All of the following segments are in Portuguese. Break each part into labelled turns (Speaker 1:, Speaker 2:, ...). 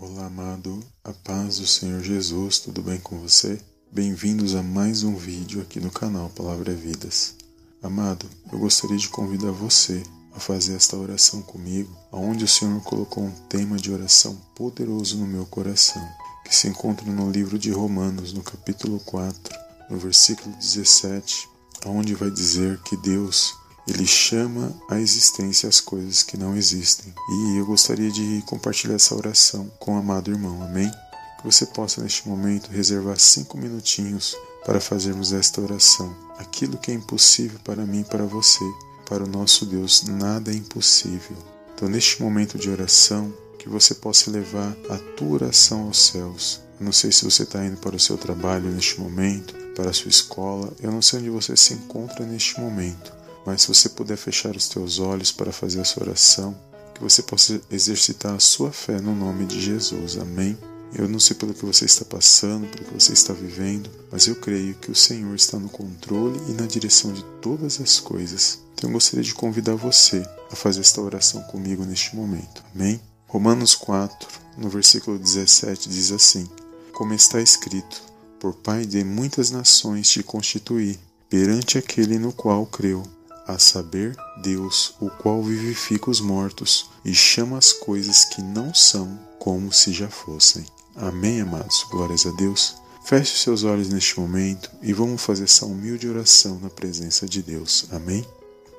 Speaker 1: Olá, amado, a paz do Senhor Jesus, tudo bem com você? Bem-vindos a mais um vídeo aqui no canal Palavra é Vidas. Amado, eu gostaria de convidar você a fazer esta oração comigo, onde o Senhor colocou um tema de oração poderoso no meu coração, que se encontra no livro de Romanos, no capítulo 4, no versículo 17, onde vai dizer que Deus ele chama à existência as coisas que não existem. E eu gostaria de compartilhar essa oração com o amado irmão. Amém? Que você possa neste momento reservar cinco minutinhos para fazermos esta oração. Aquilo que é impossível para mim e para você, para o nosso Deus, nada é impossível. Então, neste momento de oração, que você possa levar a tua oração aos céus. Eu não sei se você está indo para o seu trabalho neste momento, para a sua escola, eu não sei onde você se encontra neste momento, mas se você puder fechar os teus olhos para fazer a sua oração, que você possa exercitar a sua fé no nome de Jesus. Amém. Eu não sei pelo que você está passando, pelo que você está vivendo, mas eu creio que o Senhor está no controle e na direção de todas as coisas. Então eu gostaria de convidar você a fazer esta oração comigo neste momento. Amém? Romanos 4, no versículo 17, diz assim: Como está escrito: Por Pai de muitas nações te constituí, perante aquele no qual creu a saber, Deus, o qual vivifica os mortos e chama as coisas que não são como se já fossem. Amém, amados? Glórias a Deus. Feche os seus olhos neste momento e vamos fazer essa humilde oração na presença de Deus. Amém?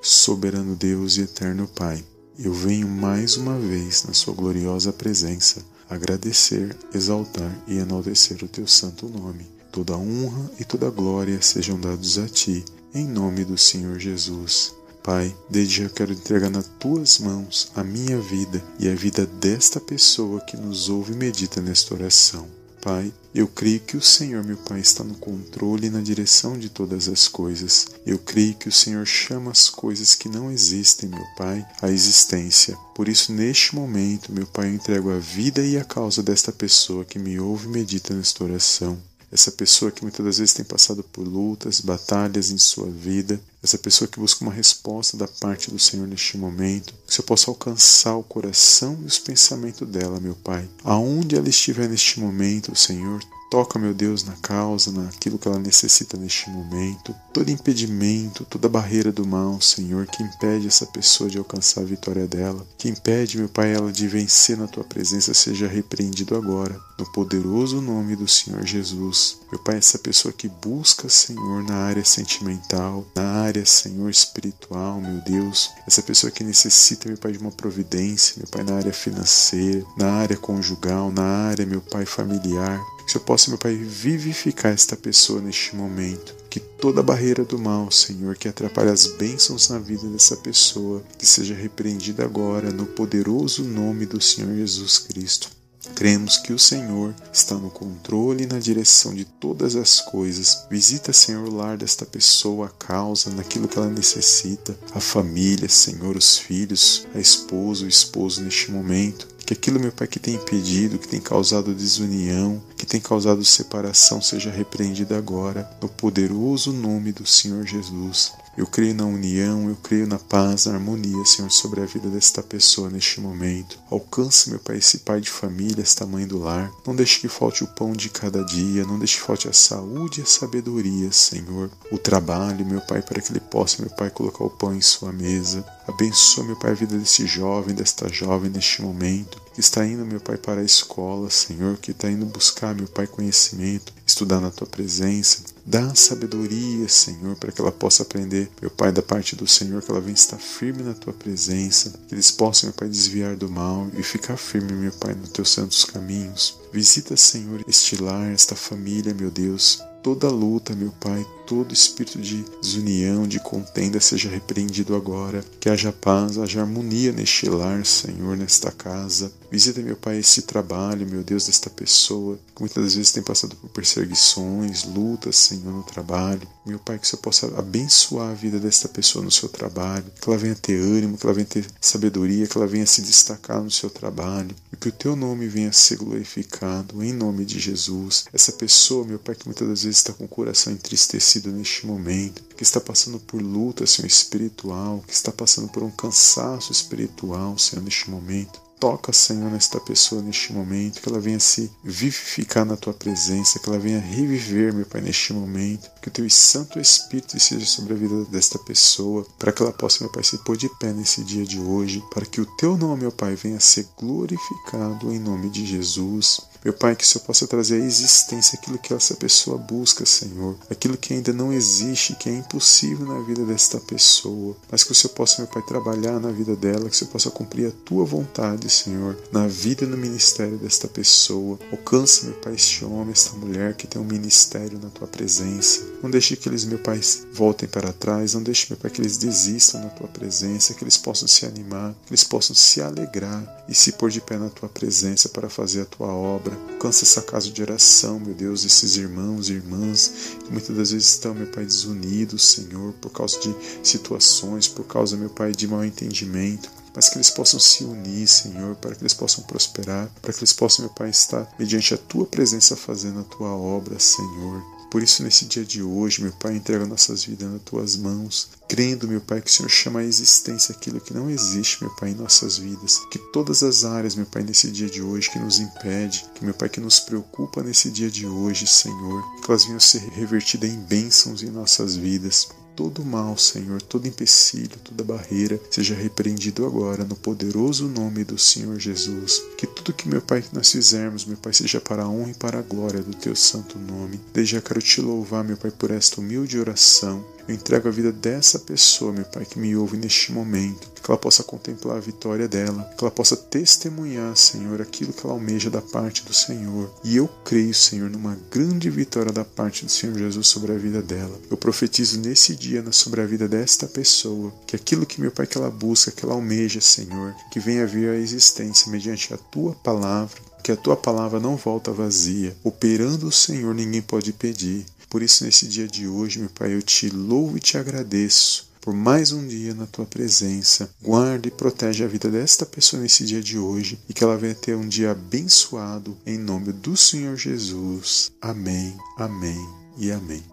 Speaker 1: Soberano Deus e eterno Pai, eu venho mais uma vez na Sua gloriosa presença agradecer, exaltar e enaltecer o Teu santo nome. Toda honra e toda glória sejam dados a Ti em nome do Senhor Jesus. Pai, desde já quero entregar nas tuas mãos a minha vida e a vida desta pessoa que nos ouve e medita nesta oração. Pai, eu creio que o Senhor, meu Pai, está no controle e na direção de todas as coisas. Eu creio que o Senhor chama as coisas que não existem, meu Pai, à existência. Por isso, neste momento, meu Pai, eu entrego a vida e a causa desta pessoa que me ouve e medita nesta oração essa pessoa que muitas das vezes tem passado por lutas, batalhas em sua vida, essa pessoa que busca uma resposta da parte do Senhor neste momento, que você possa alcançar o coração e os pensamentos dela, meu Pai. Aonde ela estiver neste momento, Senhor, Toca, meu Deus, na causa, naquilo que ela necessita neste momento. Todo impedimento, toda barreira do mal, Senhor, que impede essa pessoa de alcançar a vitória dela, que impede, meu Pai, ela de vencer na tua presença, seja repreendido agora, no poderoso nome do Senhor Jesus. Meu Pai, essa pessoa que busca, Senhor, na área sentimental, na área, Senhor, espiritual, meu Deus, essa pessoa que necessita, meu Pai, de uma providência, meu Pai, na área financeira, na área conjugal, na área, meu Pai, familiar, que eu possa, meu Pai, vivificar esta pessoa neste momento. Que toda barreira do mal, Senhor, que atrapalha as bênçãos na vida dessa pessoa, que seja repreendida agora no poderoso nome do Senhor Jesus Cristo. Cremos que o Senhor está no controle e na direção de todas as coisas. Visita, Senhor, o lar desta pessoa, a causa, naquilo que ela necessita, a família, Senhor, os filhos, a esposa, o esposo neste momento. Que aquilo, meu Pai, que tem impedido, que tem causado desunião, que tem causado separação, seja repreendido agora, no poderoso nome do Senhor Jesus. Eu creio na união, eu creio na paz, na harmonia, Senhor, sobre a vida desta pessoa neste momento. Alcance, meu Pai, esse pai de família, esta mãe do lar. Não deixe que falte o pão de cada dia, não deixe que falte a saúde e a sabedoria, Senhor. O trabalho, meu Pai, para que ele possa, meu Pai, colocar o pão em sua mesa. Abençoa, meu Pai, a vida desse jovem, desta jovem neste momento, que está indo, meu Pai, para a escola, Senhor, que está indo buscar, meu Pai, conhecimento, estudar na tua presença. Dá sabedoria, Senhor, para que ela possa aprender, meu Pai, da parte do Senhor, que ela venha estar firme na tua presença, que eles possam, meu Pai, desviar do mal e ficar firme, meu Pai, nos teus santos caminhos. Visita, Senhor, este lar, esta família, meu Deus. Toda luta, meu Pai, todo espírito de desunião, de contenda seja repreendido agora. Que haja paz, haja harmonia neste lar, Senhor, nesta casa. Visita, meu Pai, esse trabalho, meu Deus, desta pessoa que muitas vezes tem passado por perseguições, lutas, Senhor, no trabalho. Meu Pai, que Senhor possa abençoar a vida desta pessoa no seu trabalho, que ela venha ter ânimo, que ela venha ter sabedoria, que ela venha se destacar no seu trabalho, e que o teu nome venha ser glorificado, em nome de Jesus. Essa pessoa, meu Pai, que muitas vezes está com o coração entristecido, neste momento, que está passando por luta, Senhor, espiritual, que está passando por um cansaço espiritual, Senhor, neste momento. Toca, Senhor, nesta pessoa neste momento, que ela venha se vivificar na tua presença, que ela venha reviver, meu Pai, neste momento, que o teu Santo Espírito seja sobre a vida desta pessoa, para que ela possa, meu Pai, se pôr de pé nesse dia de hoje, para que o teu nome, meu Pai, venha ser glorificado em nome de Jesus. Meu Pai, que Senhor possa trazer à existência aquilo que essa pessoa busca, Senhor, aquilo que ainda não existe, que é impossível na vida desta pessoa, mas que o Senhor possa, meu Pai, trabalhar na vida dela, que o Senhor possa cumprir a tua vontade, Senhor, na vida e no ministério desta pessoa. Alcance, meu Pai, este homem, esta mulher que tem um ministério na tua presença. Não deixe que eles, meu Pai, voltem para trás, não deixe, meu Pai, que eles desistam na tua presença, que eles possam se animar, que eles possam se alegrar e se pôr de pé na tua presença para fazer a tua obra obra. Alcança essa casa de oração, meu Deus, esses irmãos e irmãs que muitas das vezes estão, meu Pai, desunidos, Senhor, por causa de situações, por causa, meu Pai, de mal entendimento mas que eles possam se unir, Senhor, para que eles possam prosperar, para que eles possam, meu Pai, estar mediante a tua presença fazendo a tua obra, Senhor. Por isso, nesse dia de hoje, meu Pai, entrega nossas vidas nas tuas mãos, crendo, meu Pai, que o Senhor chama à existência aquilo que não existe, meu Pai, em nossas vidas. Que todas as áreas, meu Pai, nesse dia de hoje que nos impede, que, meu Pai, que nos preocupa nesse dia de hoje, Senhor, que elas venham ser revertidas em bênçãos em nossas vidas todo mal, Senhor, todo empecilho, toda barreira seja repreendido agora no poderoso nome do Senhor Jesus. Que tudo que, meu Pai, nós fizermos, meu Pai, seja para a honra e para a glória do teu santo nome. Desde já quero te louvar, meu Pai, por esta humilde oração eu entrego a vida dessa pessoa, meu Pai, que me ouve neste momento, que ela possa contemplar a vitória dela, que ela possa testemunhar, Senhor, aquilo que ela almeja da parte do Senhor. E eu creio, Senhor, numa grande vitória da parte do Senhor Jesus sobre a vida dela. Eu profetizo nesse dia sobre a vida desta pessoa, que aquilo que, meu Pai, que ela busca, que ela almeja, Senhor, que venha vir à existência mediante a tua palavra, que a tua palavra não volta vazia. Operando o Senhor, ninguém pode pedir. Por isso, nesse dia de hoje, meu Pai, eu te louvo e te agradeço por mais um dia na tua presença. Guarda e protege a vida desta pessoa nesse dia de hoje e que ela venha ter um dia abençoado em nome do Senhor Jesus. Amém, amém e amém.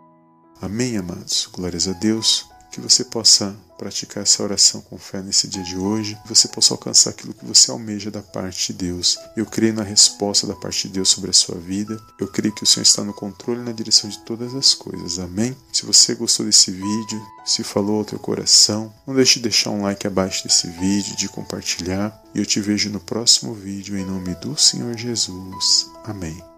Speaker 1: Amém, amados. Glórias a Deus. Que você possa praticar essa oração com fé nesse dia de hoje, que você possa alcançar aquilo que você almeja da parte de Deus. Eu creio na resposta da parte de Deus sobre a sua vida. Eu creio que o Senhor está no controle e na direção de todas as coisas. Amém? Se você gostou desse vídeo, se falou ao teu coração, não deixe de deixar um like abaixo desse vídeo, de compartilhar. E eu te vejo no próximo vídeo em nome do Senhor Jesus. Amém.